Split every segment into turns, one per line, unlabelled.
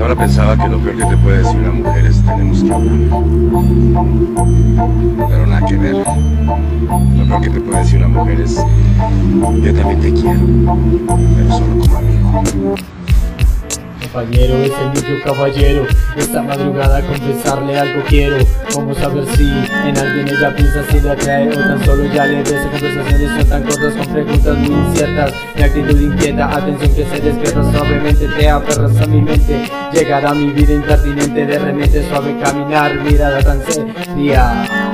Ahora pensaba que lo peor que te puede decir una mujer es tenemos que hablar. Pero nada que ver. Lo peor que te puede decir una mujer es yo también te quiero, pero solo como amigo.
Compañero es el mismo caballero. Esta madrugada confesarle algo quiero. Vamos saber si en alguien ella piensa si le atrae O tan solo ya le besa Conversaciones son tan cortas con preguntas muy inciertas. Mi actitud inquieta, atención que se despierta suavemente Te aferras a mi mente. Llegará mi vida impertinente De repente suave caminar, mirada tan seria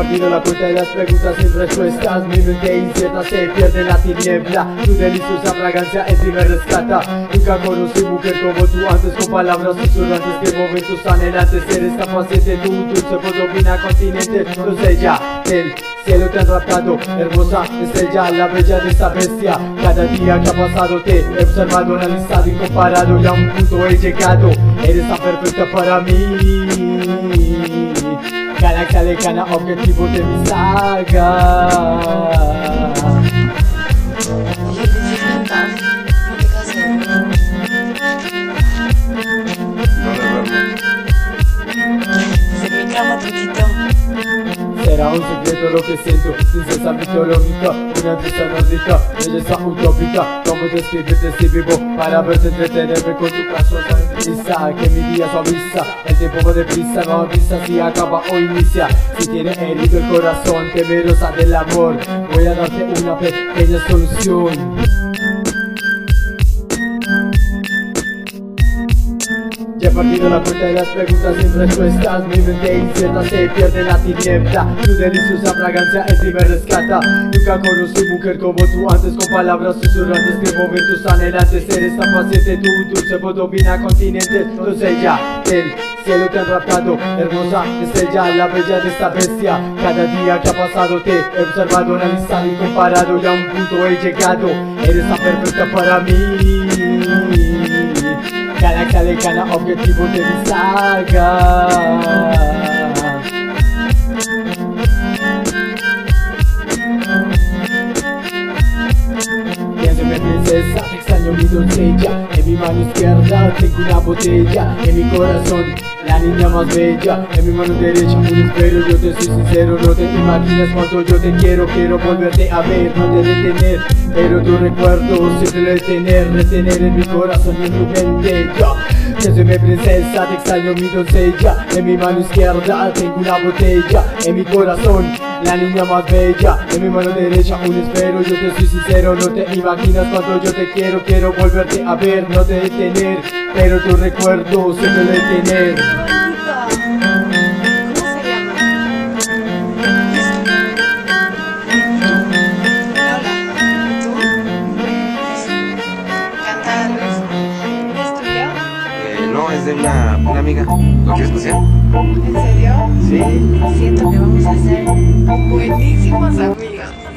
He perdido la cuenta de las preguntas sin respuestas. Mi mente incierta se pierde en la tiniebla. Tu deliciosa fragancia en ti me rescata. Nunca conocí mujer como tú antes Con palabras susurrantes que momentos anhelantes Eres tan paciente, tu dulce voz domina continente. Ya del cielo te han raptado. Hermosa estrella, la bella de esta bestia. Cada día que ha pasado te he observado, analizado y comparado. Y a un punto he llegado. Eres tan perfecta para mí Keiner, keiner, keiner aufgekippt wurde wie Saga Será un secreto lo que siento, princesa mitológica, una diosa nórdica, belleza utópica, como describirte si vivo para verte entretenerme con tu prisa, que mi día suaviza, el tiempo va deprisa, no avisa si acaba o inicia, si tiene herido el corazón, temerosa del amor, voy a darte una pequeña solución. Perdido la cuenta de las preguntas sin respuestas. Mi mente incierta se pierde la tiniebla. Tu deliciosa fragancia en ti me rescata. Nunca conocí mujer como tú antes Con palabras susurrantes que momentos anhelantes. Eres tan paciente, tu dulce voz domina continentes ya del cielo te han raptado Hermosa estrella, la bella de esta bestia. Cada día que ha pasado te he observado, analizado y comparado. Y a un punto he llegado. Eres tan perfecta para mí keiner objektiv und Sager. Mi doncella En mi mano izquierda tengo una botella En mi corazón la niña más bella En mi mano derecha un espero Yo te soy sincero, no te imaginas cuánto yo te quiero Quiero volverte a ver, no te detener Pero tu recuerdo siempre retener Retener en mi corazón en mi mente yo mi princesa, te extraño mi doncella En mi mano izquierda tengo una botella En mi corazón la niña más bella En mi mano derecha un espero Yo te soy sincero, no te imaginas cuánto yo te quiero. Quiero volverte a ver, no te detener Pero tu recuerdo siempre detener
es de una, una amiga. ¿Lo quieres pasear?
¿En serio?
Sí.
Siento que vamos a ser buenísimos amigos.